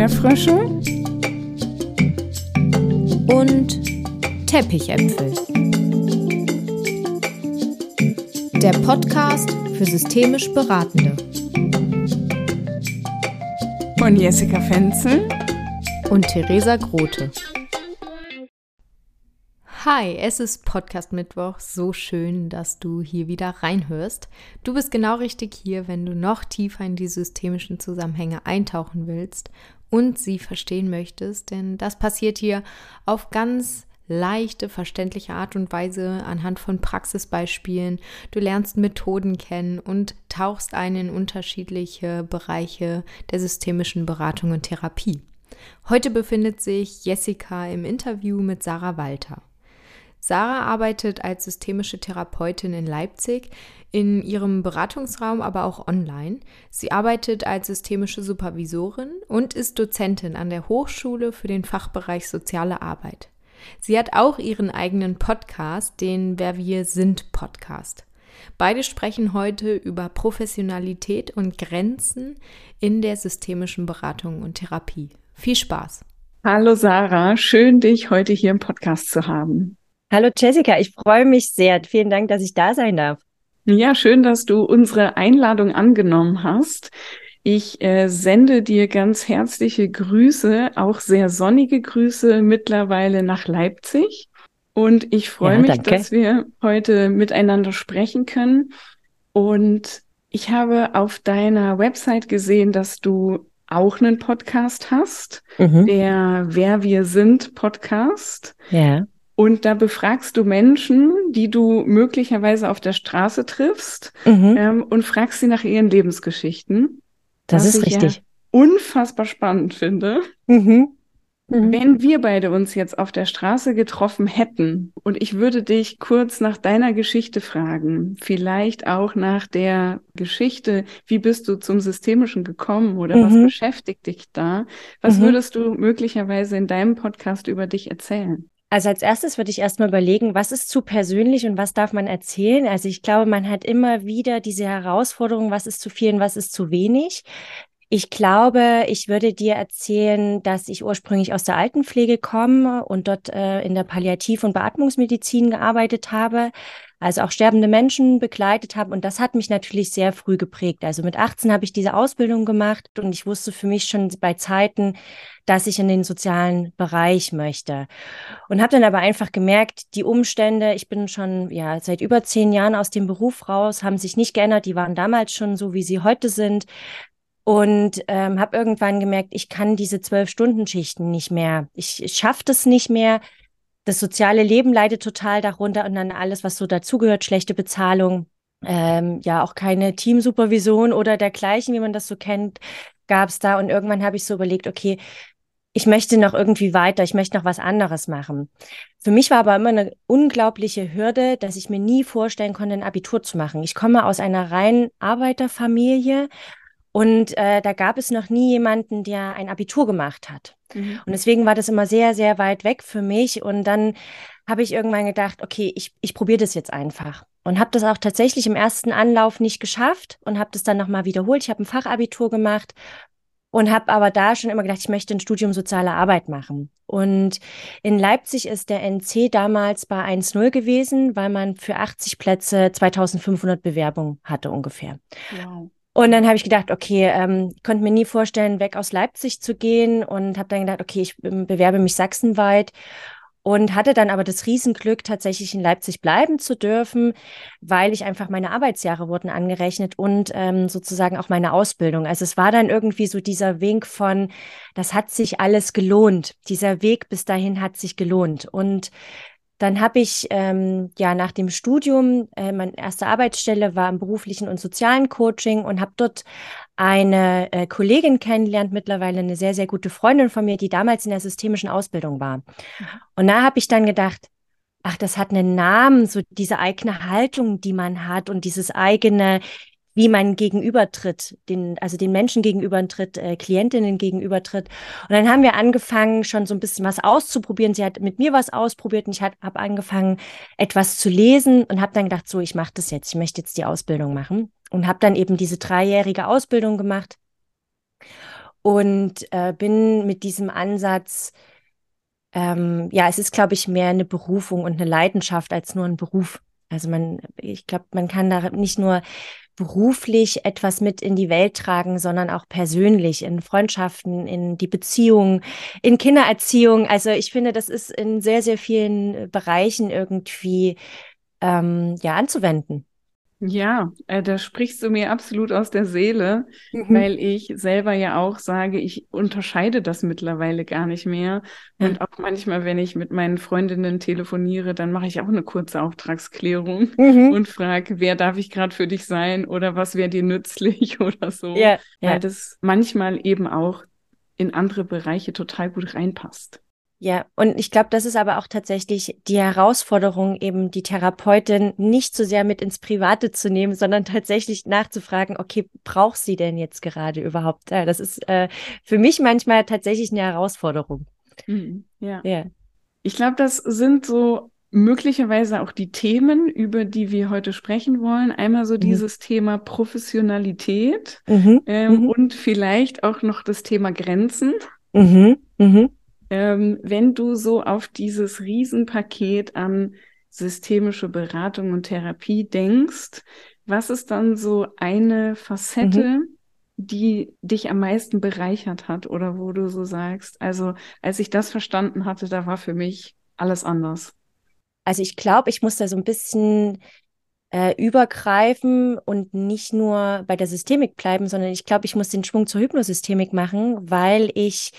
Erdbeerfrösche und Teppichäpfel. Der Podcast für systemisch Beratende. Von Jessica Fenzel und Theresa Grote. Hi, es ist Podcast Mittwoch. So schön, dass du hier wieder reinhörst. Du bist genau richtig hier, wenn du noch tiefer in die systemischen Zusammenhänge eintauchen willst und sie verstehen möchtest, denn das passiert hier auf ganz leichte, verständliche Art und Weise anhand von Praxisbeispielen. Du lernst Methoden kennen und tauchst ein in unterschiedliche Bereiche der systemischen Beratung und Therapie. Heute befindet sich Jessica im Interview mit Sarah Walter. Sarah arbeitet als systemische Therapeutin in Leipzig, in ihrem Beratungsraum, aber auch online. Sie arbeitet als systemische Supervisorin und ist Dozentin an der Hochschule für den Fachbereich Soziale Arbeit. Sie hat auch ihren eigenen Podcast, den Wer wir sind Podcast. Beide sprechen heute über Professionalität und Grenzen in der systemischen Beratung und Therapie. Viel Spaß! Hallo Sarah, schön dich heute hier im Podcast zu haben. Hallo Jessica, ich freue mich sehr. Vielen Dank, dass ich da sein darf. Ja, schön, dass du unsere Einladung angenommen hast. Ich äh, sende dir ganz herzliche Grüße, auch sehr sonnige Grüße mittlerweile nach Leipzig. Und ich freue ja, mich, danke. dass wir heute miteinander sprechen können. Und ich habe auf deiner Website gesehen, dass du auch einen Podcast hast, mhm. der Wer wir sind Podcast. Ja. Und da befragst du Menschen, die du möglicherweise auf der Straße triffst mhm. ähm, und fragst sie nach ihren Lebensgeschichten. Das ist richtig. Ja unfassbar spannend finde. Mhm. Mhm. Wenn wir beide uns jetzt auf der Straße getroffen hätten und ich würde dich kurz nach deiner Geschichte fragen, vielleicht auch nach der Geschichte, wie bist du zum Systemischen gekommen oder mhm. was beschäftigt dich da, was mhm. würdest du möglicherweise in deinem Podcast über dich erzählen? Also als erstes würde ich erstmal überlegen, was ist zu persönlich und was darf man erzählen? Also ich glaube, man hat immer wieder diese Herausforderung, was ist zu viel und was ist zu wenig. Ich glaube, ich würde dir erzählen, dass ich ursprünglich aus der Altenpflege komme und dort äh, in der Palliativ- und Beatmungsmedizin gearbeitet habe also auch sterbende Menschen begleitet habe. Und das hat mich natürlich sehr früh geprägt. Also mit 18 habe ich diese Ausbildung gemacht und ich wusste für mich schon bei Zeiten, dass ich in den sozialen Bereich möchte. Und habe dann aber einfach gemerkt, die Umstände, ich bin schon ja seit über zehn Jahren aus dem Beruf raus, haben sich nicht geändert. Die waren damals schon so, wie sie heute sind. Und ähm, habe irgendwann gemerkt, ich kann diese Zwölf-Stunden-Schichten nicht mehr. Ich, ich schaffe das nicht mehr das soziale Leben leidet total darunter und dann alles, was so dazugehört, schlechte Bezahlung, ähm, ja auch keine Teamsupervision oder dergleichen, wie man das so kennt, gab es da. Und irgendwann habe ich so überlegt, okay, ich möchte noch irgendwie weiter, ich möchte noch was anderes machen. Für mich war aber immer eine unglaubliche Hürde, dass ich mir nie vorstellen konnte, ein Abitur zu machen. Ich komme aus einer reinen Arbeiterfamilie und äh, da gab es noch nie jemanden, der ein Abitur gemacht hat. Mhm. Und deswegen war das immer sehr, sehr weit weg für mich. Und dann habe ich irgendwann gedacht, okay, ich, ich probiere das jetzt einfach. Und habe das auch tatsächlich im ersten Anlauf nicht geschafft und habe das dann nochmal wiederholt. Ich habe ein Fachabitur gemacht und habe aber da schon immer gedacht, ich möchte ein Studium soziale Arbeit machen. Und in Leipzig ist der NC damals bei 1.0 gewesen, weil man für 80 Plätze 2500 Bewerbungen hatte ungefähr. Wow. Und dann habe ich gedacht, okay, ähm, konnte mir nie vorstellen, weg aus Leipzig zu gehen und habe dann gedacht, okay, ich ähm, bewerbe mich sachsenweit und hatte dann aber das Riesenglück, tatsächlich in Leipzig bleiben zu dürfen, weil ich einfach meine Arbeitsjahre wurden angerechnet und ähm, sozusagen auch meine Ausbildung. Also es war dann irgendwie so dieser Wink von, das hat sich alles gelohnt. Dieser Weg bis dahin hat sich gelohnt. Und dann habe ich ähm, ja nach dem Studium, äh, meine erste Arbeitsstelle war im beruflichen und sozialen Coaching und habe dort eine äh, Kollegin kennengelernt, mittlerweile eine sehr, sehr gute Freundin von mir, die damals in der systemischen Ausbildung war. Mhm. Und da habe ich dann gedacht, ach, das hat einen Namen, so diese eigene Haltung, die man hat und dieses eigene, wie man gegenübertritt, den, also den Menschen gegenübertritt, äh, Klientinnen gegenübertritt. Und dann haben wir angefangen, schon so ein bisschen was auszuprobieren. Sie hat mit mir was ausprobiert und ich habe angefangen, etwas zu lesen und habe dann gedacht, so, ich mache das jetzt, ich möchte jetzt die Ausbildung machen und habe dann eben diese dreijährige Ausbildung gemacht und äh, bin mit diesem Ansatz, ähm, ja, es ist, glaube ich, mehr eine Berufung und eine Leidenschaft als nur ein Beruf. Also man, ich glaube, man kann da nicht nur beruflich etwas mit in die Welt tragen, sondern auch persönlich in Freundschaften, in die Beziehung, in Kindererziehung. Also ich finde, das ist in sehr, sehr vielen Bereichen irgendwie ähm, ja anzuwenden. Ja, äh, da sprichst du mir absolut aus der Seele, mhm. weil ich selber ja auch sage, ich unterscheide das mittlerweile gar nicht mehr. Ja. Und auch manchmal, wenn ich mit meinen Freundinnen telefoniere, dann mache ich auch eine kurze Auftragsklärung mhm. und frage, wer darf ich gerade für dich sein oder was wäre dir nützlich oder so. Ja. Weil das manchmal eben auch in andere Bereiche total gut reinpasst. Ja, und ich glaube, das ist aber auch tatsächlich die Herausforderung, eben die Therapeutin nicht so sehr mit ins Private zu nehmen, sondern tatsächlich nachzufragen, okay, braucht sie denn jetzt gerade überhaupt? Ja, das ist äh, für mich manchmal tatsächlich eine Herausforderung. Mhm, ja. ja. Ich glaube, das sind so möglicherweise auch die Themen, über die wir heute sprechen wollen. Einmal so mhm. dieses Thema Professionalität mhm. Ähm, mhm. und vielleicht auch noch das Thema Grenzen. Mhm. Mhm. Ähm, wenn du so auf dieses Riesenpaket an systemische Beratung und Therapie denkst, was ist dann so eine Facette, mhm. die dich am meisten bereichert hat oder wo du so sagst, also als ich das verstanden hatte, da war für mich alles anders. Also ich glaube, ich muss da so ein bisschen äh, übergreifen und nicht nur bei der Systemik bleiben, sondern ich glaube, ich muss den Schwung zur Hypnosystemik machen, weil ich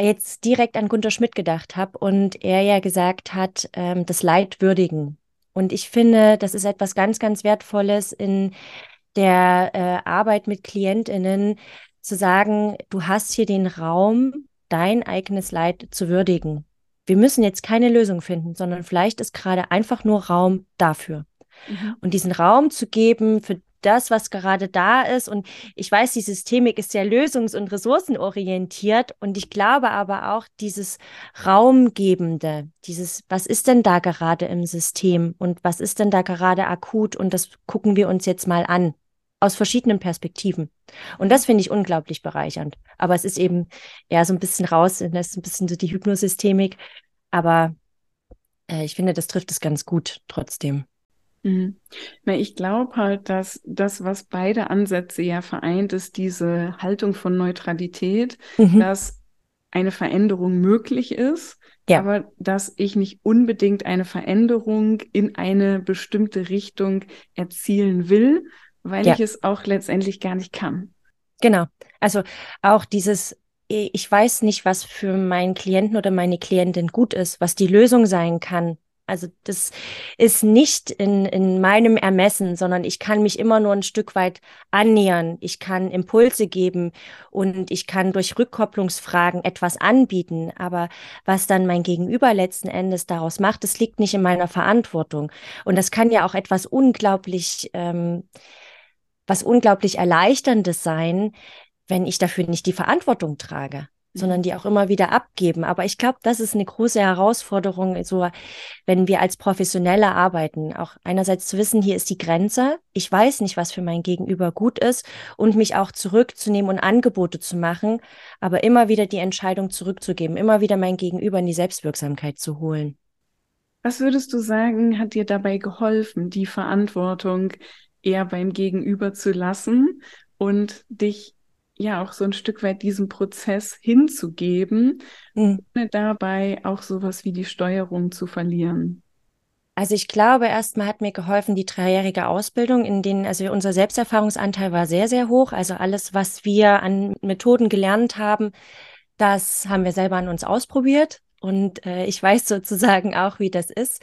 jetzt direkt an Gunter Schmidt gedacht habe und er ja gesagt hat, ähm, das Leid würdigen. Und ich finde, das ist etwas ganz, ganz Wertvolles in der äh, Arbeit mit KlientInnen, zu sagen, du hast hier den Raum, dein eigenes Leid zu würdigen. Wir müssen jetzt keine Lösung finden, sondern vielleicht ist gerade einfach nur Raum dafür. Mhm. Und diesen Raum zu geben für das, was gerade da ist. Und ich weiß, die Systemik ist sehr lösungs- und ressourcenorientiert. Und ich glaube aber auch dieses Raumgebende, dieses, was ist denn da gerade im System und was ist denn da gerade akut? Und das gucken wir uns jetzt mal an. Aus verschiedenen Perspektiven. Und das finde ich unglaublich bereichernd. Aber es ist eben eher so ein bisschen raus, das ist ein bisschen so die Hypnosystemik. Aber äh, ich finde, das trifft es ganz gut trotzdem. Mhm. Na, ich glaube halt, dass das, was beide Ansätze ja vereint, ist diese Haltung von Neutralität, mhm. dass eine Veränderung möglich ist, ja. aber dass ich nicht unbedingt eine Veränderung in eine bestimmte Richtung erzielen will, weil ja. ich es auch letztendlich gar nicht kann. Genau. Also auch dieses ich weiß nicht, was für meinen Klienten oder meine Klientin gut ist, was die Lösung sein kann. Also das ist nicht in, in meinem Ermessen, sondern ich kann mich immer nur ein Stück weit annähern. Ich kann Impulse geben und ich kann durch Rückkopplungsfragen etwas anbieten. Aber was dann mein Gegenüber letzten Endes daraus macht, das liegt nicht in meiner Verantwortung. Und das kann ja auch etwas unglaublich, ähm, was unglaublich Erleichterndes sein, wenn ich dafür nicht die Verantwortung trage sondern die auch immer wieder abgeben. Aber ich glaube, das ist eine große Herausforderung, so wenn wir als Professionelle arbeiten, auch einerseits zu wissen, hier ist die Grenze, ich weiß nicht, was für mein Gegenüber gut ist und mich auch zurückzunehmen und Angebote zu machen, aber immer wieder die Entscheidung zurückzugeben, immer wieder mein Gegenüber in die Selbstwirksamkeit zu holen. Was würdest du sagen, hat dir dabei geholfen, die Verantwortung eher beim Gegenüber zu lassen und dich ja auch so ein Stück weit diesem Prozess hinzugeben, mhm. ohne dabei auch sowas wie die Steuerung zu verlieren? Also ich glaube, erstmal hat mir geholfen die dreijährige Ausbildung, in denen, also unser Selbsterfahrungsanteil war sehr, sehr hoch. Also alles, was wir an Methoden gelernt haben, das haben wir selber an uns ausprobiert. Und äh, ich weiß sozusagen auch, wie das ist.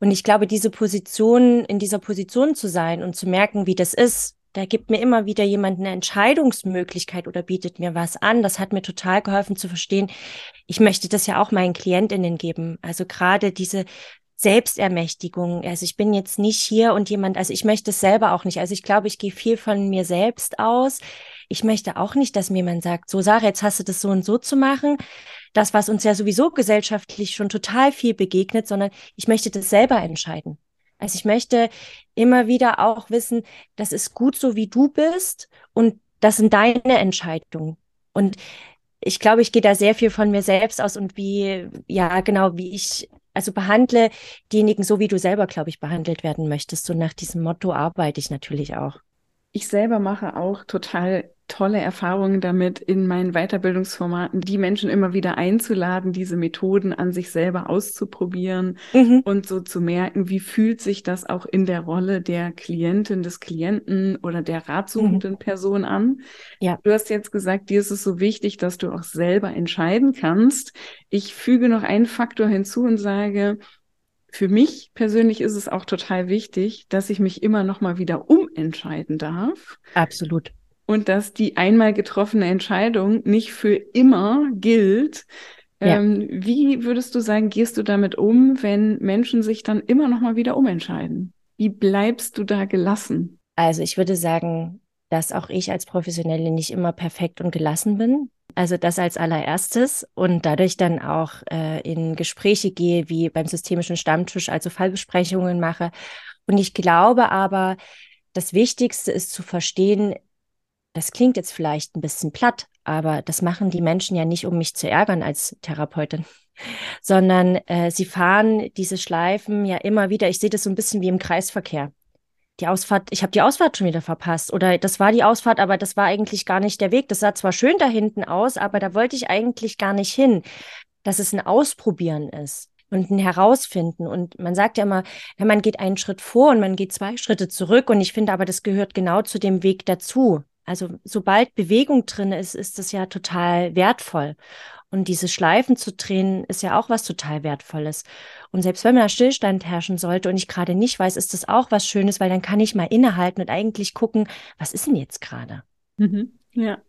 Und ich glaube, diese Position, in dieser Position zu sein und zu merken, wie das ist, da gibt mir immer wieder jemand eine Entscheidungsmöglichkeit oder bietet mir was an. Das hat mir total geholfen zu verstehen. Ich möchte das ja auch meinen Klientinnen geben. Also gerade diese Selbstermächtigung. Also ich bin jetzt nicht hier und jemand, also ich möchte es selber auch nicht. Also ich glaube, ich gehe viel von mir selbst aus. Ich möchte auch nicht, dass mir jemand sagt, so Sarah, jetzt hast du das so und so zu machen. Das, was uns ja sowieso gesellschaftlich schon total viel begegnet, sondern ich möchte das selber entscheiden. Also ich möchte immer wieder auch wissen, das ist gut so, wie du bist und das sind deine Entscheidungen. Und ich glaube, ich gehe da sehr viel von mir selbst aus und wie, ja, genau, wie ich, also behandle diejenigen so, wie du selber, glaube ich, behandelt werden möchtest. Und nach diesem Motto arbeite ich natürlich auch. Ich selber mache auch total tolle Erfahrungen damit, in meinen Weiterbildungsformaten die Menschen immer wieder einzuladen, diese Methoden an sich selber auszuprobieren mhm. und so zu merken, wie fühlt sich das auch in der Rolle der Klientin, des Klienten oder der ratsuchenden mhm. Person an. Ja. Du hast jetzt gesagt, dir ist es so wichtig, dass du auch selber entscheiden kannst. Ich füge noch einen Faktor hinzu und sage, für mich persönlich ist es auch total wichtig, dass ich mich immer noch mal wieder umentscheiden darf. Absolut und dass die einmal getroffene Entscheidung nicht für immer gilt. Ja. Ähm, wie würdest du sagen, gehst du damit um, wenn Menschen sich dann immer noch mal wieder umentscheiden? Wie bleibst du da gelassen? Also ich würde sagen, dass auch ich als Professionelle nicht immer perfekt und gelassen bin. Also das als allererstes und dadurch dann auch äh, in Gespräche gehe, wie beim systemischen Stammtisch, also Fallbesprechungen mache. Und ich glaube aber, das Wichtigste ist zu verstehen, das klingt jetzt vielleicht ein bisschen platt, aber das machen die Menschen ja nicht, um mich zu ärgern als Therapeutin, sondern äh, sie fahren diese Schleifen ja immer wieder. Ich sehe das so ein bisschen wie im Kreisverkehr. Die Ausfahrt, ich habe die Ausfahrt schon wieder verpasst. Oder das war die Ausfahrt, aber das war eigentlich gar nicht der Weg. Das sah zwar schön da hinten aus, aber da wollte ich eigentlich gar nicht hin. Dass es ein Ausprobieren ist und ein Herausfinden. Und man sagt ja immer, man geht einen Schritt vor und man geht zwei Schritte zurück. Und ich finde aber, das gehört genau zu dem Weg dazu. Also sobald Bewegung drin ist, ist das ja total wertvoll. Und diese Schleifen zu drehen, ist ja auch was total Wertvolles. Und selbst wenn man Stillstand herrschen sollte und ich gerade nicht weiß, ist das auch was Schönes, weil dann kann ich mal innehalten und eigentlich gucken, was ist denn jetzt gerade? Mhm, ja.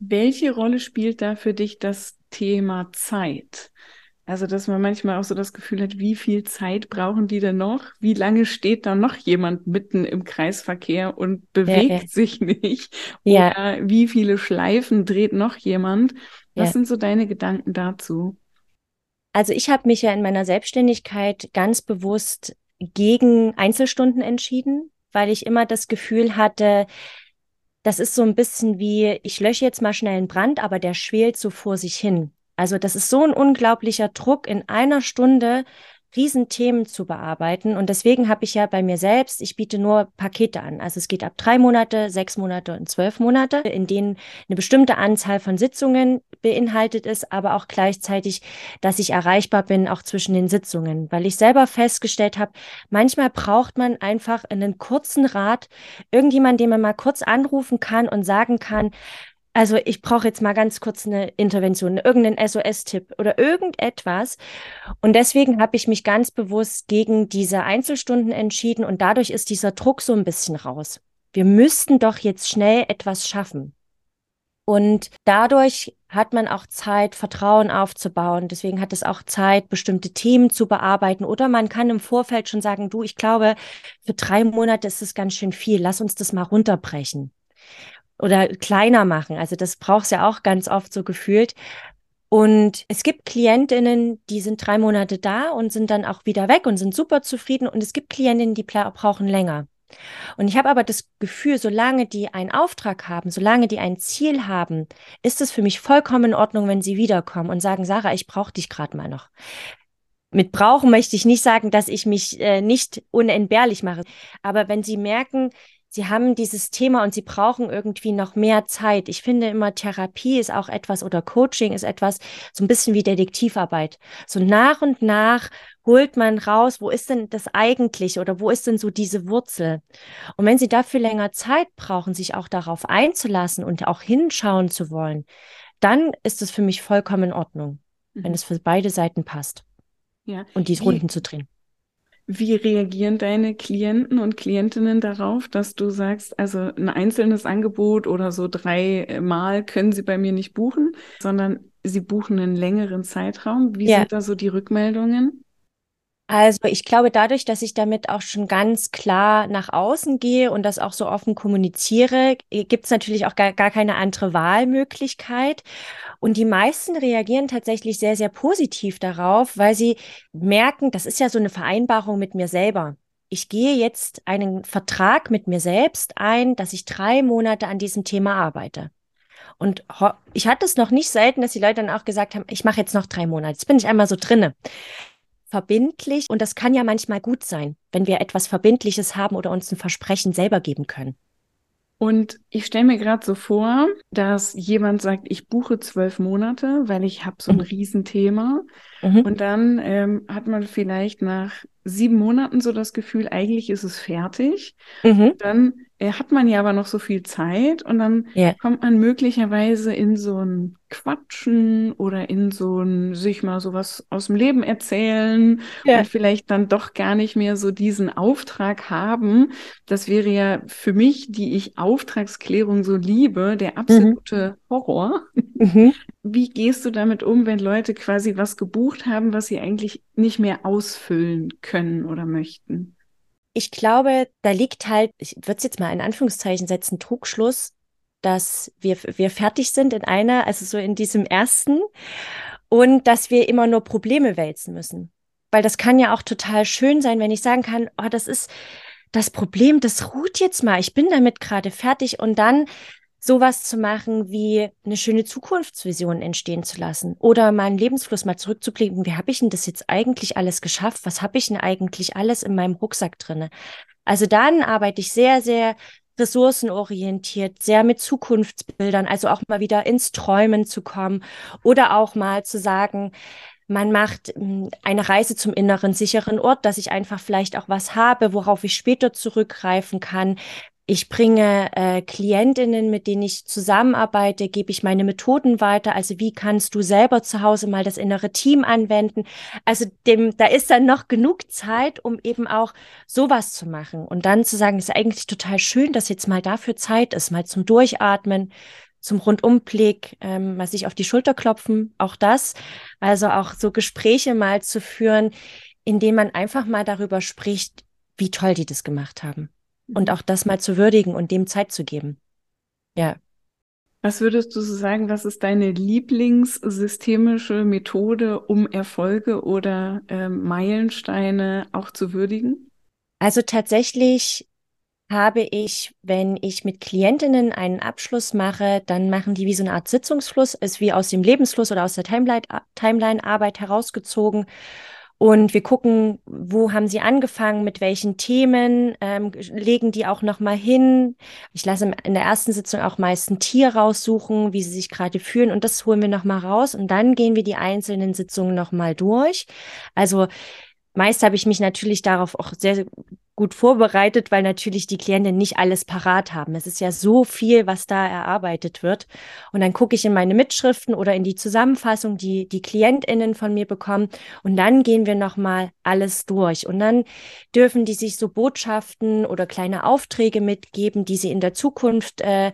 Welche Rolle spielt da für dich das Thema Zeit? Also, dass man manchmal auch so das Gefühl hat, wie viel Zeit brauchen die denn noch? Wie lange steht da noch jemand mitten im Kreisverkehr und bewegt ja, ja. sich nicht? Ja. Oder wie viele Schleifen dreht noch jemand? Was sind so deine Gedanken dazu? Also, ich habe mich ja in meiner Selbstständigkeit ganz bewusst gegen Einzelstunden entschieden, weil ich immer das Gefühl hatte, das ist so ein bisschen wie, ich lösche jetzt mal schnell einen Brand, aber der schwelt so vor sich hin. Also das ist so ein unglaublicher Druck, in einer Stunde Riesenthemen zu bearbeiten. Und deswegen habe ich ja bei mir selbst, ich biete nur Pakete an. Also es geht ab drei Monate, sechs Monate und zwölf Monate, in denen eine bestimmte Anzahl von Sitzungen beinhaltet ist, aber auch gleichzeitig, dass ich erreichbar bin, auch zwischen den Sitzungen. Weil ich selber festgestellt habe, manchmal braucht man einfach einen kurzen Rat, irgendjemand, den man mal kurz anrufen kann und sagen kann, also ich brauche jetzt mal ganz kurz eine Intervention, irgendeinen SOS-Tipp oder irgendetwas. Und deswegen habe ich mich ganz bewusst gegen diese Einzelstunden entschieden und dadurch ist dieser Druck so ein bisschen raus. Wir müssten doch jetzt schnell etwas schaffen. Und dadurch hat man auch Zeit, Vertrauen aufzubauen. Deswegen hat es auch Zeit, bestimmte Themen zu bearbeiten. Oder man kann im Vorfeld schon sagen, du, ich glaube, für drei Monate ist es ganz schön viel. Lass uns das mal runterbrechen oder kleiner machen. Also das brauchst ja auch ganz oft so gefühlt. Und es gibt Klientinnen, die sind drei Monate da und sind dann auch wieder weg und sind super zufrieden. Und es gibt Klientinnen, die brauchen länger. Und ich habe aber das Gefühl, solange die einen Auftrag haben, solange die ein Ziel haben, ist es für mich vollkommen in Ordnung, wenn sie wiederkommen und sagen, Sarah, ich brauche dich gerade mal noch. Mit brauchen möchte ich nicht sagen, dass ich mich äh, nicht unentbehrlich mache. Aber wenn sie merken, sie haben dieses Thema und sie brauchen irgendwie noch mehr Zeit. Ich finde immer, Therapie ist auch etwas oder Coaching ist etwas, so ein bisschen wie Detektivarbeit. So nach und nach holt man raus, wo ist denn das eigentlich oder wo ist denn so diese Wurzel? Und wenn sie dafür länger Zeit brauchen, sich auch darauf einzulassen und auch hinschauen zu wollen, dann ist es für mich vollkommen in Ordnung, mhm. wenn es für beide Seiten passt. Ja. Und die Runden zu drehen. Wie reagieren deine Klienten und Klientinnen darauf, dass du sagst, also ein einzelnes Angebot oder so dreimal können sie bei mir nicht buchen, sondern sie buchen einen längeren Zeitraum? Wie ja. sind da so die Rückmeldungen? Also ich glaube, dadurch, dass ich damit auch schon ganz klar nach außen gehe und das auch so offen kommuniziere, gibt es natürlich auch gar, gar keine andere Wahlmöglichkeit. Und die meisten reagieren tatsächlich sehr, sehr positiv darauf, weil sie merken, das ist ja so eine Vereinbarung mit mir selber. Ich gehe jetzt einen Vertrag mit mir selbst ein, dass ich drei Monate an diesem Thema arbeite. Und ich hatte es noch nicht selten, dass die Leute dann auch gesagt haben, ich mache jetzt noch drei Monate. Jetzt bin ich einmal so drinne. Verbindlich. Und das kann ja manchmal gut sein, wenn wir etwas Verbindliches haben oder uns ein Versprechen selber geben können. Und ich stelle mir gerade so vor, dass jemand sagt, ich buche zwölf Monate, weil ich habe so ein mhm. Riesenthema. Mhm. Und dann ähm, hat man vielleicht nach sieben Monaten so das Gefühl, eigentlich ist es fertig. Mhm. Dann hat man ja aber noch so viel Zeit und dann yeah. kommt man möglicherweise in so ein Quatschen oder in so ein sich mal sowas aus dem Leben erzählen yeah. und vielleicht dann doch gar nicht mehr so diesen Auftrag haben. Das wäre ja für mich, die ich Auftragsklärung so liebe, der absolute mhm. Horror. Mhm. Wie gehst du damit um, wenn Leute quasi was gebucht haben, was sie eigentlich nicht mehr ausfüllen können oder möchten? Ich glaube, da liegt halt, ich würde es jetzt mal in Anführungszeichen setzen, Trugschluss, dass wir, wir fertig sind in einer, also so in diesem ersten und dass wir immer nur Probleme wälzen müssen. Weil das kann ja auch total schön sein, wenn ich sagen kann, oh, das ist das Problem, das ruht jetzt mal, ich bin damit gerade fertig und dann sowas zu machen, wie eine schöne Zukunftsvision entstehen zu lassen oder meinen Lebensfluss mal zurückzublicken. Wie habe ich denn das jetzt eigentlich alles geschafft? Was habe ich denn eigentlich alles in meinem Rucksack drinne? Also dann arbeite ich sehr, sehr ressourcenorientiert, sehr mit Zukunftsbildern, also auch mal wieder ins Träumen zu kommen oder auch mal zu sagen, man macht hm, eine Reise zum inneren sicheren Ort, dass ich einfach vielleicht auch was habe, worauf ich später zurückgreifen kann. Ich bringe äh, Klientinnen, mit denen ich zusammenarbeite, gebe ich meine Methoden weiter. Also wie kannst du selber zu Hause mal das innere Team anwenden? Also dem, da ist dann noch genug Zeit, um eben auch sowas zu machen und dann zu sagen, ist eigentlich total schön, dass jetzt mal dafür Zeit ist, mal zum Durchatmen, zum Rundumblick, ähm, mal sich auf die Schulter klopfen, auch das. Also auch so Gespräche mal zu führen, in denen man einfach mal darüber spricht, wie toll die das gemacht haben und auch das mal zu würdigen und dem Zeit zu geben. Ja. Was würdest du so sagen, was ist deine Lieblingssystemische Methode, um Erfolge oder äh, Meilensteine auch zu würdigen? Also tatsächlich habe ich, wenn ich mit Klientinnen einen Abschluss mache, dann machen die wie so eine Art Sitzungsfluss, ist wie aus dem Lebensfluss oder aus der Timeline-Arbeit herausgezogen. Und wir gucken, wo haben sie angefangen, mit welchen Themen, ähm, legen die auch nochmal hin. Ich lasse in der ersten Sitzung auch meist ein Tier raussuchen, wie sie sich gerade fühlen und das holen wir nochmal raus und dann gehen wir die einzelnen Sitzungen nochmal durch. Also meist habe ich mich natürlich darauf auch sehr gut vorbereitet, weil natürlich die Klienten nicht alles parat haben. Es ist ja so viel, was da erarbeitet wird. Und dann gucke ich in meine Mitschriften oder in die Zusammenfassung, die die KlientInnen von mir bekommen. Und dann gehen wir nochmal alles durch. Und dann dürfen die sich so Botschaften oder kleine Aufträge mitgeben, die sie in der Zukunft äh,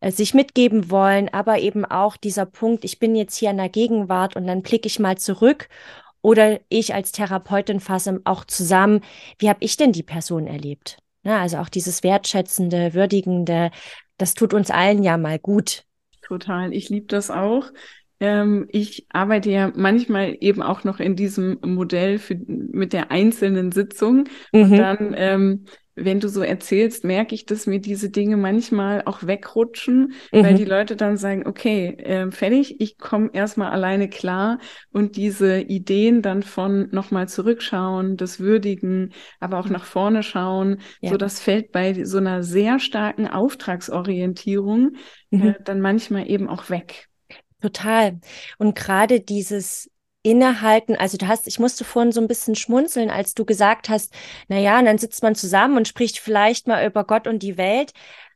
äh sich mitgeben wollen, aber eben auch dieser Punkt, ich bin jetzt hier in der Gegenwart und dann blicke ich mal zurück oder ich als Therapeutin fasse auch zusammen, wie habe ich denn die Person erlebt? Na, also auch dieses wertschätzende, würdigende, das tut uns allen ja mal gut. Total, ich liebe das auch. Ähm, ich arbeite ja manchmal eben auch noch in diesem Modell für, mit der einzelnen Sitzung. Mhm. Und dann ähm, wenn du so erzählst, merke ich, dass mir diese Dinge manchmal auch wegrutschen, mhm. weil die Leute dann sagen, okay, äh, fertig, ich komme erstmal alleine klar und diese Ideen dann von nochmal zurückschauen, das Würdigen, aber auch nach vorne schauen, ja. so das fällt bei so einer sehr starken Auftragsorientierung mhm. äh, dann manchmal eben auch weg. Total. Und gerade dieses innehalten. Also du hast, ich musste vorhin so ein bisschen schmunzeln, als du gesagt hast, na ja, und dann sitzt man zusammen und spricht vielleicht mal über Gott und die Welt.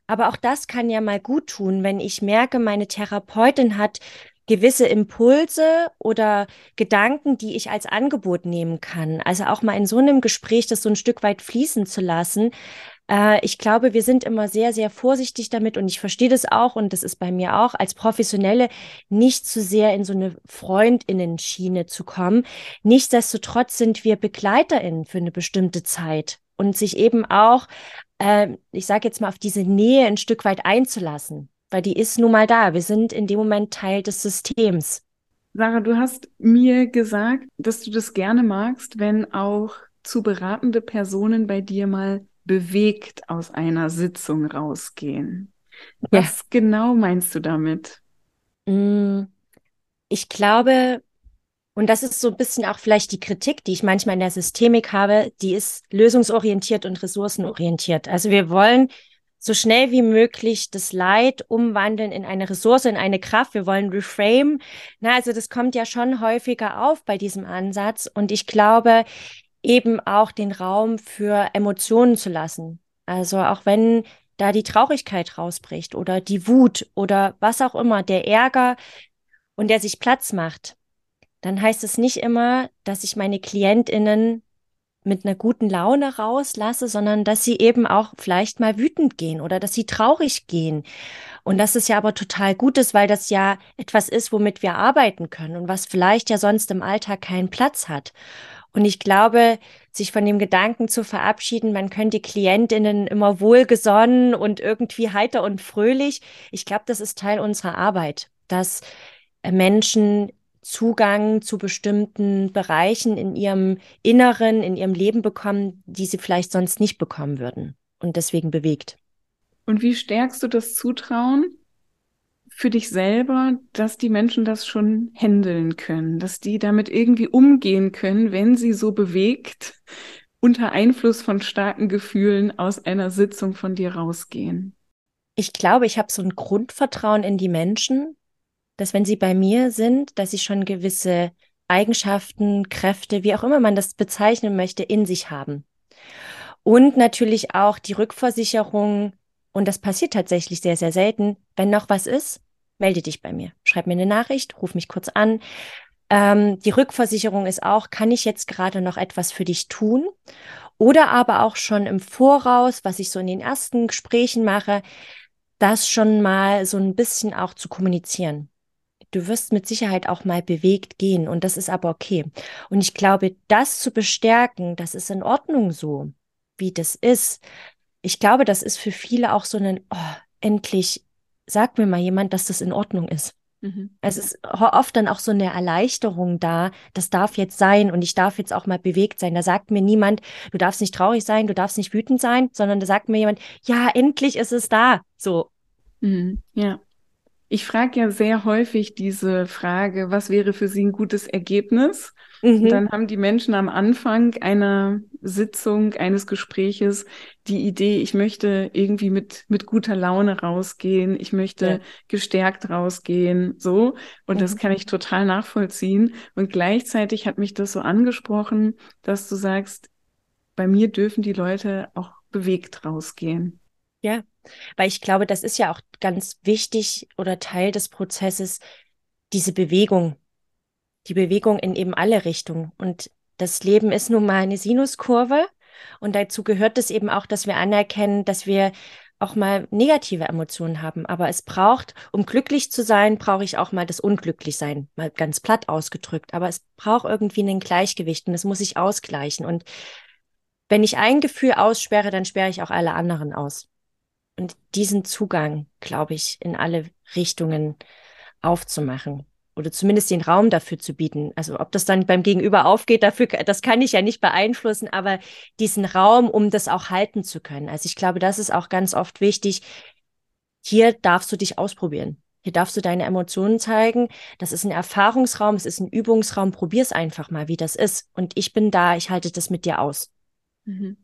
Aber auch das kann ja mal gut tun, wenn ich merke, meine Therapeutin hat gewisse Impulse oder Gedanken, die ich als Angebot nehmen kann. Also auch mal in so einem Gespräch das so ein Stück weit fließen zu lassen, äh, ich glaube, wir sind immer sehr, sehr vorsichtig damit und ich verstehe das auch und das ist bei mir auch, als Professionelle nicht zu sehr in so eine Freundinnen-Schiene zu kommen. Nichtsdestotrotz sind wir BegleiterInnen für eine bestimmte Zeit und sich eben auch, äh, ich sage jetzt mal, auf diese Nähe ein Stück weit einzulassen, weil die ist nun mal da. Wir sind in dem Moment Teil des Systems. Sarah, du hast mir gesagt, dass du das gerne magst, wenn auch zu beratende Personen bei dir mal bewegt aus einer Sitzung rausgehen. Was ja. genau meinst du damit? Mm, ich glaube, und das ist so ein bisschen auch vielleicht die Kritik, die ich manchmal in der Systemik habe, die ist lösungsorientiert und ressourcenorientiert. Also wir wollen so schnell wie möglich das Leid umwandeln in eine Ressource, in eine Kraft. Wir wollen reframe. Na, also das kommt ja schon häufiger auf bei diesem Ansatz. Und ich glaube, eben auch den Raum für Emotionen zu lassen. Also auch wenn da die Traurigkeit rausbricht oder die Wut oder was auch immer, der Ärger und der sich Platz macht, dann heißt es nicht immer, dass ich meine KlientInnen mit einer guten Laune rauslasse, sondern dass sie eben auch vielleicht mal wütend gehen oder dass sie traurig gehen. Und dass es ja aber total gut ist, weil das ja etwas ist, womit wir arbeiten können und was vielleicht ja sonst im Alltag keinen Platz hat. Und ich glaube, sich von dem Gedanken zu verabschieden, man könnte Klientinnen immer wohlgesonnen und irgendwie heiter und fröhlich. Ich glaube, das ist Teil unserer Arbeit, dass Menschen Zugang zu bestimmten Bereichen in ihrem Inneren, in ihrem Leben bekommen, die sie vielleicht sonst nicht bekommen würden und deswegen bewegt. Und wie stärkst du das Zutrauen für dich selber, dass die Menschen das schon handeln können, dass die damit irgendwie umgehen können, wenn sie so bewegt unter Einfluss von starken Gefühlen aus einer Sitzung von dir rausgehen? Ich glaube, ich habe so ein Grundvertrauen in die Menschen, dass wenn sie bei mir sind, dass sie schon gewisse Eigenschaften, Kräfte, wie auch immer man das bezeichnen möchte, in sich haben. Und natürlich auch die Rückversicherung, und das passiert tatsächlich sehr, sehr selten, wenn noch was ist, melde dich bei mir. Schreib mir eine Nachricht, ruf mich kurz an. Ähm, die Rückversicherung ist auch, kann ich jetzt gerade noch etwas für dich tun? Oder aber auch schon im Voraus, was ich so in den ersten Gesprächen mache, das schon mal so ein bisschen auch zu kommunizieren du wirst mit Sicherheit auch mal bewegt gehen und das ist aber okay. Und ich glaube, das zu bestärken, das ist in Ordnung so, wie das ist. Ich glaube, das ist für viele auch so ein, oh, endlich sagt mir mal jemand, dass das in Ordnung ist. Mhm. Es ist oft dann auch so eine Erleichterung da, das darf jetzt sein und ich darf jetzt auch mal bewegt sein. Da sagt mir niemand, du darfst nicht traurig sein, du darfst nicht wütend sein, sondern da sagt mir jemand, ja, endlich ist es da. So. Mhm. Ja. Ich frage ja sehr häufig diese Frage, was wäre für Sie ein gutes Ergebnis? Mhm. Und dann haben die Menschen am Anfang einer Sitzung, eines Gespräches die Idee, ich möchte irgendwie mit, mit guter Laune rausgehen, ich möchte ja. gestärkt rausgehen, so. Und mhm. das kann ich total nachvollziehen. Und gleichzeitig hat mich das so angesprochen, dass du sagst, bei mir dürfen die Leute auch bewegt rausgehen. Ja, weil ich glaube, das ist ja auch ganz wichtig oder Teil des Prozesses, diese Bewegung, die Bewegung in eben alle Richtungen. Und das Leben ist nun mal eine Sinuskurve. Und dazu gehört es eben auch, dass wir anerkennen, dass wir auch mal negative Emotionen haben. Aber es braucht, um glücklich zu sein, brauche ich auch mal das Unglücklichsein, mal ganz platt ausgedrückt. Aber es braucht irgendwie ein Gleichgewicht und es muss sich ausgleichen. Und wenn ich ein Gefühl aussperre, dann sperre ich auch alle anderen aus und diesen Zugang, glaube ich, in alle Richtungen aufzumachen oder zumindest den Raum dafür zu bieten. Also ob das dann beim Gegenüber aufgeht, dafür, das kann ich ja nicht beeinflussen, aber diesen Raum, um das auch halten zu können. Also ich glaube, das ist auch ganz oft wichtig. Hier darfst du dich ausprobieren. Hier darfst du deine Emotionen zeigen. Das ist ein Erfahrungsraum, es ist ein Übungsraum. Probier's einfach mal, wie das ist. Und ich bin da, ich halte das mit dir aus. Mhm.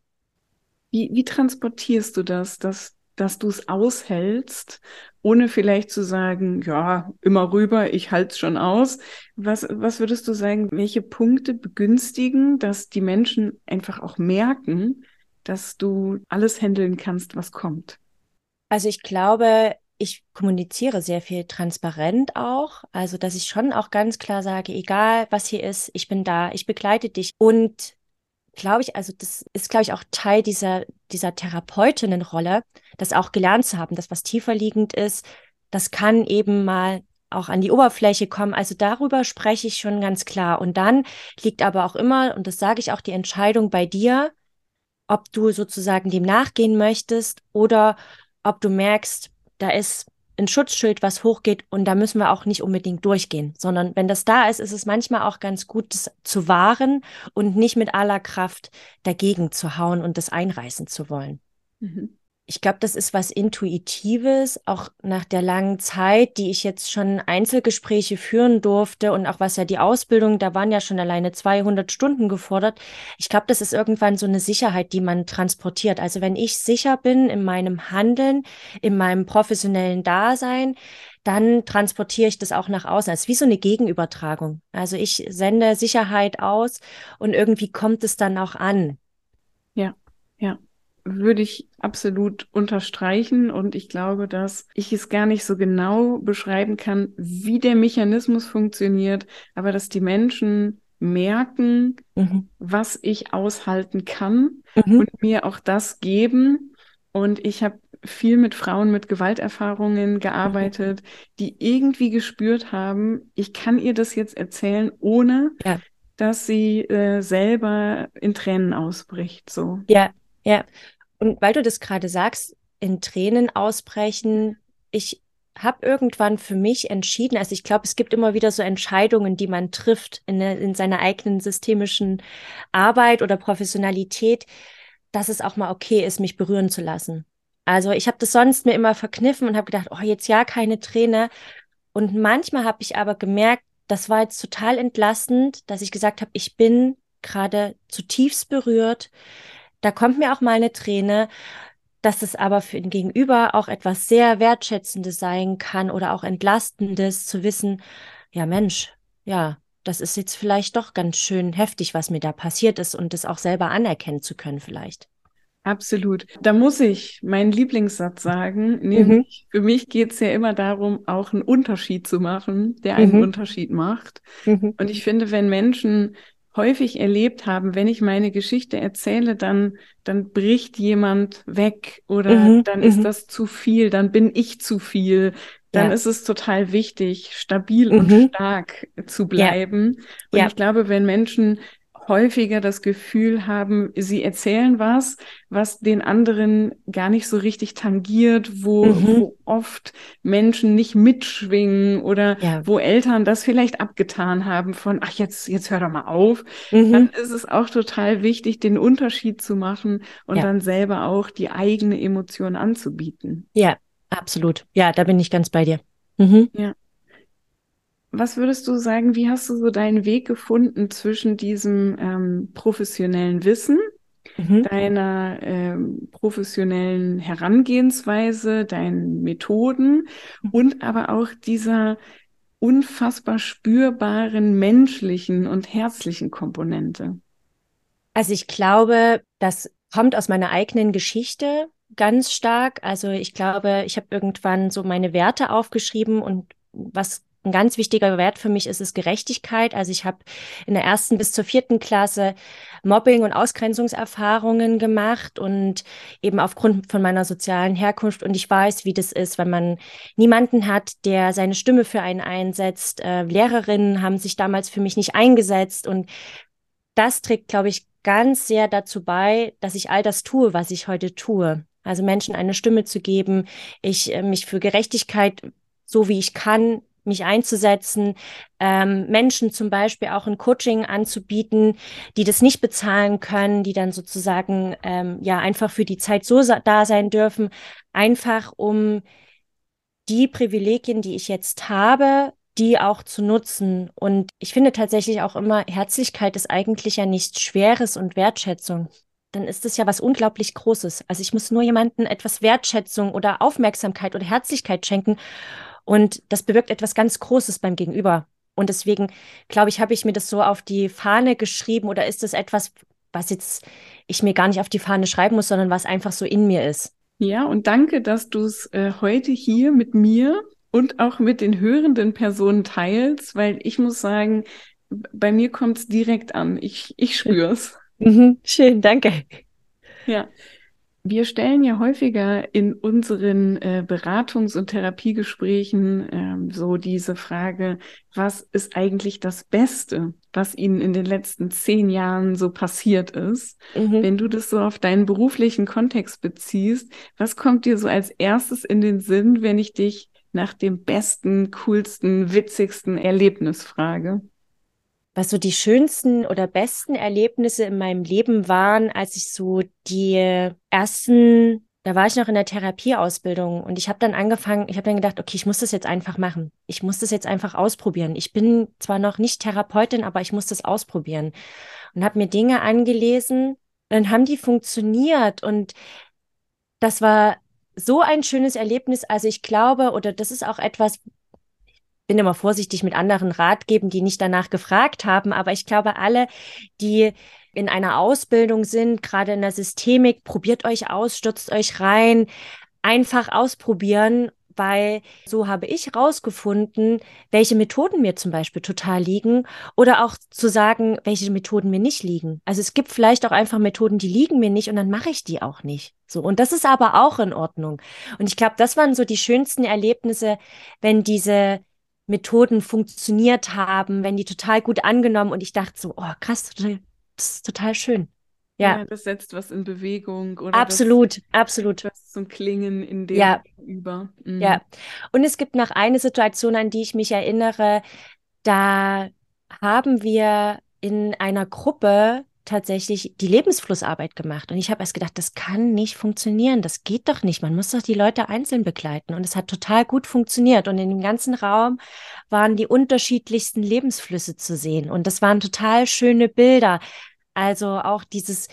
Wie, wie transportierst du das, dass dass du es aushältst, ohne vielleicht zu sagen, ja, immer rüber, ich halte es schon aus. Was, was würdest du sagen, welche Punkte begünstigen, dass die Menschen einfach auch merken, dass du alles handeln kannst, was kommt? Also ich glaube, ich kommuniziere sehr viel transparent auch, also dass ich schon auch ganz klar sage, egal was hier ist, ich bin da, ich begleite dich und glaube ich, also das ist, glaube ich, auch Teil dieser, dieser Therapeutinnenrolle, das auch gelernt zu haben, dass was tiefer liegend ist, das kann eben mal auch an die Oberfläche kommen. Also darüber spreche ich schon ganz klar. Und dann liegt aber auch immer, und das sage ich auch, die Entscheidung bei dir, ob du sozusagen dem nachgehen möchtest oder ob du merkst, da ist ein Schutzschild, was hochgeht und da müssen wir auch nicht unbedingt durchgehen, sondern wenn das da ist, ist es manchmal auch ganz gut, das zu wahren und nicht mit aller Kraft dagegen zu hauen und das einreißen zu wollen. Mhm. Ich glaube, das ist was Intuitives, auch nach der langen Zeit, die ich jetzt schon Einzelgespräche führen durfte und auch was ja die Ausbildung, da waren ja schon alleine 200 Stunden gefordert. Ich glaube, das ist irgendwann so eine Sicherheit, die man transportiert. Also wenn ich sicher bin in meinem Handeln, in meinem professionellen Dasein, dann transportiere ich das auch nach außen. Es ist wie so eine Gegenübertragung. Also ich sende Sicherheit aus und irgendwie kommt es dann auch an. Ja, ja würde ich absolut unterstreichen und ich glaube, dass ich es gar nicht so genau beschreiben kann, wie der Mechanismus funktioniert, aber dass die Menschen merken, mhm. was ich aushalten kann mhm. und mir auch das geben. Und ich habe viel mit Frauen mit Gewalterfahrungen gearbeitet, die irgendwie gespürt haben, ich kann ihr das jetzt erzählen, ohne ja. dass sie äh, selber in Tränen ausbricht. So. Ja, ja. Und weil du das gerade sagst, in Tränen ausbrechen, ich habe irgendwann für mich entschieden, also ich glaube, es gibt immer wieder so Entscheidungen, die man trifft in, in seiner eigenen systemischen Arbeit oder Professionalität, dass es auch mal okay ist, mich berühren zu lassen. Also ich habe das sonst mir immer verkniffen und habe gedacht, oh, jetzt ja keine Träne. Und manchmal habe ich aber gemerkt, das war jetzt total entlastend, dass ich gesagt habe, ich bin gerade zutiefst berührt. Da kommt mir auch mal eine Träne, dass es aber für den Gegenüber auch etwas sehr Wertschätzendes sein kann oder auch Entlastendes zu wissen, ja Mensch, ja, das ist jetzt vielleicht doch ganz schön heftig, was mir da passiert ist und das auch selber anerkennen zu können vielleicht. Absolut. Da muss ich meinen Lieblingssatz sagen, nämlich mhm. für mich geht es ja immer darum, auch einen Unterschied zu machen, der einen mhm. Unterschied macht. Mhm. Und ich finde, wenn Menschen häufig erlebt haben, wenn ich meine Geschichte erzähle, dann, dann bricht jemand weg oder mhm, dann ist mhm. das zu viel, dann bin ich zu viel. Dann ja. ist es total wichtig, stabil mhm. und stark zu bleiben. Ja. Und ja. ich glaube, wenn Menschen häufiger das Gefühl haben, sie erzählen was, was den anderen gar nicht so richtig tangiert, wo, mhm. wo oft Menschen nicht mitschwingen oder ja. wo Eltern das vielleicht abgetan haben von, ach, jetzt, jetzt hör doch mal auf. Mhm. Dann ist es auch total wichtig, den Unterschied zu machen und ja. dann selber auch die eigene Emotion anzubieten. Ja, absolut. Ja, da bin ich ganz bei dir. Mhm. Ja. Was würdest du sagen, wie hast du so deinen Weg gefunden zwischen diesem ähm, professionellen Wissen, mhm. deiner ähm, professionellen Herangehensweise, deinen Methoden mhm. und aber auch dieser unfassbar spürbaren menschlichen und herzlichen Komponente? Also ich glaube, das kommt aus meiner eigenen Geschichte ganz stark. Also ich glaube, ich habe irgendwann so meine Werte aufgeschrieben und was ein ganz wichtiger Wert für mich ist es Gerechtigkeit. Also ich habe in der ersten bis zur vierten Klasse Mobbing und Ausgrenzungserfahrungen gemacht und eben aufgrund von meiner sozialen Herkunft und ich weiß, wie das ist, wenn man niemanden hat, der seine Stimme für einen einsetzt. Äh, Lehrerinnen haben sich damals für mich nicht eingesetzt und das trägt, glaube ich, ganz sehr dazu bei, dass ich all das tue, was ich heute tue. Also Menschen eine Stimme zu geben, ich äh, mich für Gerechtigkeit so wie ich kann mich einzusetzen, ähm, Menschen zum Beispiel auch ein Coaching anzubieten, die das nicht bezahlen können, die dann sozusagen ähm, ja einfach für die Zeit so da sein dürfen, einfach um die Privilegien, die ich jetzt habe, die auch zu nutzen. Und ich finde tatsächlich auch immer, Herzlichkeit ist eigentlich ja nichts Schweres und Wertschätzung. Dann ist es ja was unglaublich Großes. Also ich muss nur jemanden etwas Wertschätzung oder Aufmerksamkeit oder Herzlichkeit schenken. Und das bewirkt etwas ganz Großes beim Gegenüber. Und deswegen, glaube ich, habe ich mir das so auf die Fahne geschrieben oder ist es etwas, was jetzt ich mir gar nicht auf die Fahne schreiben muss, sondern was einfach so in mir ist. Ja, und danke, dass du es äh, heute hier mit mir und auch mit den hörenden Personen teilst, weil ich muss sagen, bei mir kommt es direkt an. Ich, ich spüre es. Mhm, schön, danke. Ja, wir stellen ja häufiger in unseren äh, Beratungs- und Therapiegesprächen ähm, so diese Frage, was ist eigentlich das Beste, was Ihnen in den letzten zehn Jahren so passiert ist? Mhm. Wenn du das so auf deinen beruflichen Kontext beziehst, was kommt dir so als erstes in den Sinn, wenn ich dich nach dem besten, coolsten, witzigsten Erlebnis frage? Was so die schönsten oder besten Erlebnisse in meinem Leben waren, als ich so die ersten da war ich noch in der Therapieausbildung und ich habe dann angefangen, ich habe dann gedacht, okay, ich muss das jetzt einfach machen. Ich muss das jetzt einfach ausprobieren. Ich bin zwar noch nicht Therapeutin, aber ich muss das ausprobieren. Und habe mir Dinge angelesen, dann haben die funktioniert und das war so ein schönes Erlebnis. Also ich glaube, oder das ist auch etwas, bin immer vorsichtig mit anderen Ratgeben, die nicht danach gefragt haben, aber ich glaube, alle, die in einer Ausbildung sind, gerade in der Systemik, probiert euch aus, stürzt euch rein, einfach ausprobieren, weil so habe ich herausgefunden, welche Methoden mir zum Beispiel total liegen oder auch zu sagen, welche Methoden mir nicht liegen. Also es gibt vielleicht auch einfach Methoden, die liegen mir nicht und dann mache ich die auch nicht. So. Und das ist aber auch in Ordnung. Und ich glaube, das waren so die schönsten Erlebnisse, wenn diese Methoden funktioniert haben, wenn die total gut angenommen und ich dachte so, oh krass, das ist total schön. Ja. ja. das setzt was in Bewegung oder absolut, das, absolut. Das zum Klingen in dem ja. über. Mhm. Ja. Und es gibt noch eine Situation, an die ich mich erinnere. Da haben wir in einer Gruppe tatsächlich die Lebensflussarbeit gemacht. Und ich habe erst gedacht, das kann nicht funktionieren. Das geht doch nicht. Man muss doch die Leute einzeln begleiten. Und es hat total gut funktioniert. Und in dem ganzen Raum waren die unterschiedlichsten Lebensflüsse zu sehen. Und das waren total schöne Bilder. Also auch dieses,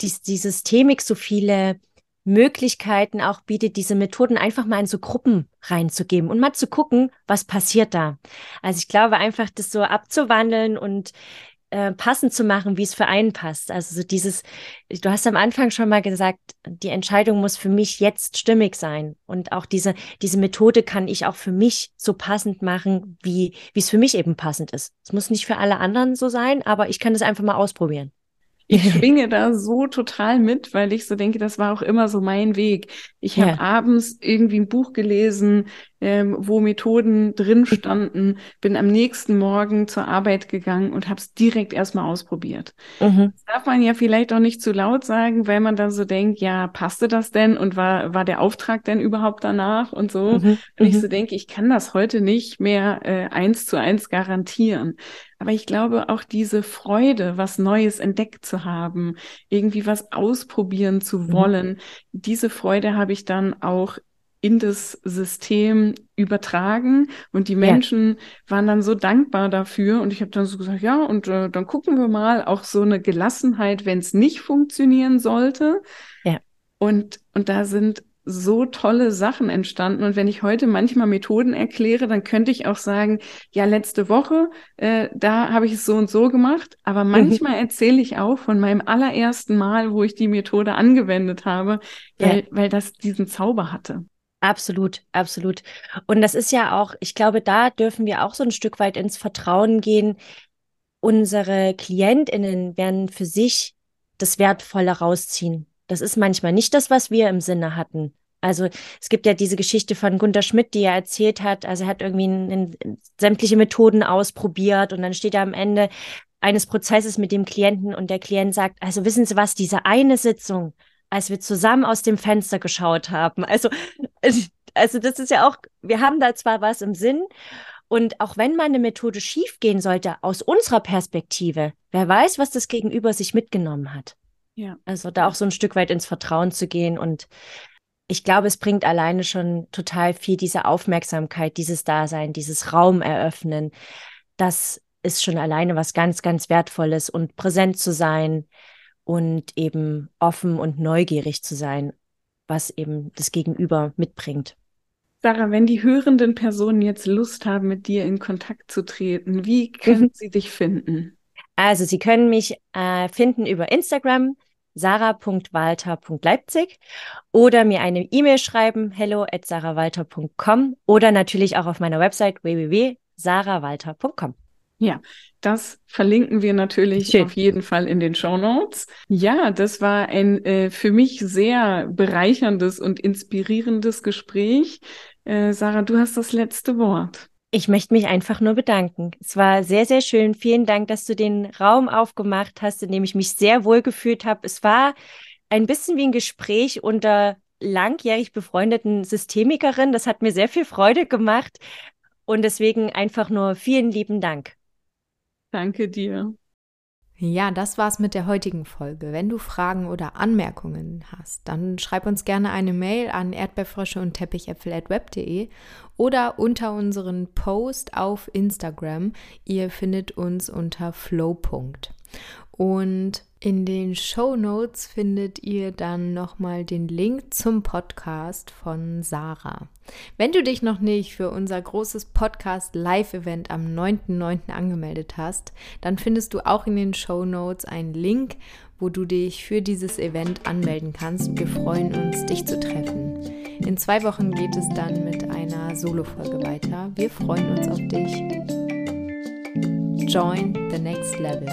dies, die Systemik so viele Möglichkeiten auch bietet, diese Methoden einfach mal in so Gruppen reinzugeben und mal zu gucken, was passiert da. Also ich glaube einfach, das so abzuwandeln und äh, passend zu machen, wie es für einen passt. Also so dieses, du hast am Anfang schon mal gesagt, die Entscheidung muss für mich jetzt stimmig sein. Und auch diese, diese Methode kann ich auch für mich so passend machen, wie, wie es für mich eben passend ist. Es muss nicht für alle anderen so sein, aber ich kann es einfach mal ausprobieren. Ich schwinge da so total mit, weil ich so denke, das war auch immer so mein Weg. Ich ja. habe abends irgendwie ein Buch gelesen, ähm, wo Methoden drin standen, bin am nächsten Morgen zur Arbeit gegangen und habe es direkt erstmal ausprobiert. Mhm. Das darf man ja vielleicht auch nicht zu laut sagen, weil man dann so denkt, ja, passte das denn und war, war der Auftrag denn überhaupt danach und so. Mhm. Und ich mhm. so denke, ich kann das heute nicht mehr äh, eins zu eins garantieren. Aber ich glaube, auch diese Freude, was Neues entdeckt zu haben, irgendwie was ausprobieren zu mhm. wollen, mhm. diese Freude habe ich dann auch in das System übertragen und die Menschen ja. waren dann so dankbar dafür und ich habe dann so gesagt, ja, und äh, dann gucken wir mal auch so eine Gelassenheit, wenn es nicht funktionieren sollte. Ja. Und, und da sind so tolle Sachen entstanden. Und wenn ich heute manchmal Methoden erkläre, dann könnte ich auch sagen, ja, letzte Woche, äh, da habe ich es so und so gemacht. Aber mhm. manchmal mhm. erzähle ich auch von meinem allerersten Mal, wo ich die Methode angewendet habe, weil, ja. weil das diesen Zauber hatte. Absolut, absolut. Und das ist ja auch, ich glaube, da dürfen wir auch so ein Stück weit ins Vertrauen gehen. Unsere KlientInnen werden für sich das Wertvolle rausziehen. Das ist manchmal nicht das, was wir im Sinne hatten. Also es gibt ja diese Geschichte von Gunter Schmidt, die er erzählt hat. Also er hat irgendwie in, in, sämtliche Methoden ausprobiert und dann steht er am Ende eines Prozesses mit dem Klienten und der Klient sagt, also wissen Sie was, diese eine Sitzung, als wir zusammen aus dem Fenster geschaut haben. Also, also das ist ja auch, wir haben da zwar was im Sinn und auch wenn mal eine Methode schiefgehen sollte, aus unserer Perspektive, wer weiß, was das Gegenüber sich mitgenommen hat. Ja. Also da auch so ein Stück weit ins Vertrauen zu gehen und ich glaube, es bringt alleine schon total viel diese Aufmerksamkeit, dieses Dasein, dieses Raum eröffnen. Das ist schon alleine was ganz, ganz Wertvolles und präsent zu sein, und eben offen und neugierig zu sein, was eben das Gegenüber mitbringt. Sarah, wenn die hörenden Personen jetzt Lust haben, mit dir in Kontakt zu treten, wie können sie dich finden? Also, sie können mich äh, finden über Instagram, sarah.walter.leipzig oder mir eine E-Mail schreiben, hello at sarahwalter.com oder natürlich auch auf meiner Website www.sarahwalter.com. Ja, das verlinken wir natürlich Schön. auf jeden Fall in den Show Notes. Ja, das war ein äh, für mich sehr bereicherndes und inspirierendes Gespräch. Äh, Sarah, du hast das letzte Wort. Ich möchte mich einfach nur bedanken. Es war sehr, sehr schön. Vielen Dank, dass du den Raum aufgemacht hast, in dem ich mich sehr wohl gefühlt habe. Es war ein bisschen wie ein Gespräch unter langjährig befreundeten Systemikerinnen. Das hat mir sehr viel Freude gemacht. Und deswegen einfach nur vielen lieben Dank. Danke dir. Ja, das war's mit der heutigen Folge. Wenn du Fragen oder Anmerkungen hast, dann schreib uns gerne eine Mail an erdbeerfrösche und teppichäpfel.web.de oder unter unseren Post auf Instagram. Ihr findet uns unter flow. Und in den Show Notes findet ihr dann nochmal den Link zum Podcast von Sarah. Wenn du dich noch nicht für unser großes Podcast Live-Event am 9.9. angemeldet hast, dann findest du auch in den Show Notes einen Link, wo du dich für dieses Event anmelden kannst. Wir freuen uns, dich zu treffen. In zwei Wochen geht es dann mit einer Solo-Folge weiter. Wir freuen uns auf dich. Join the next level.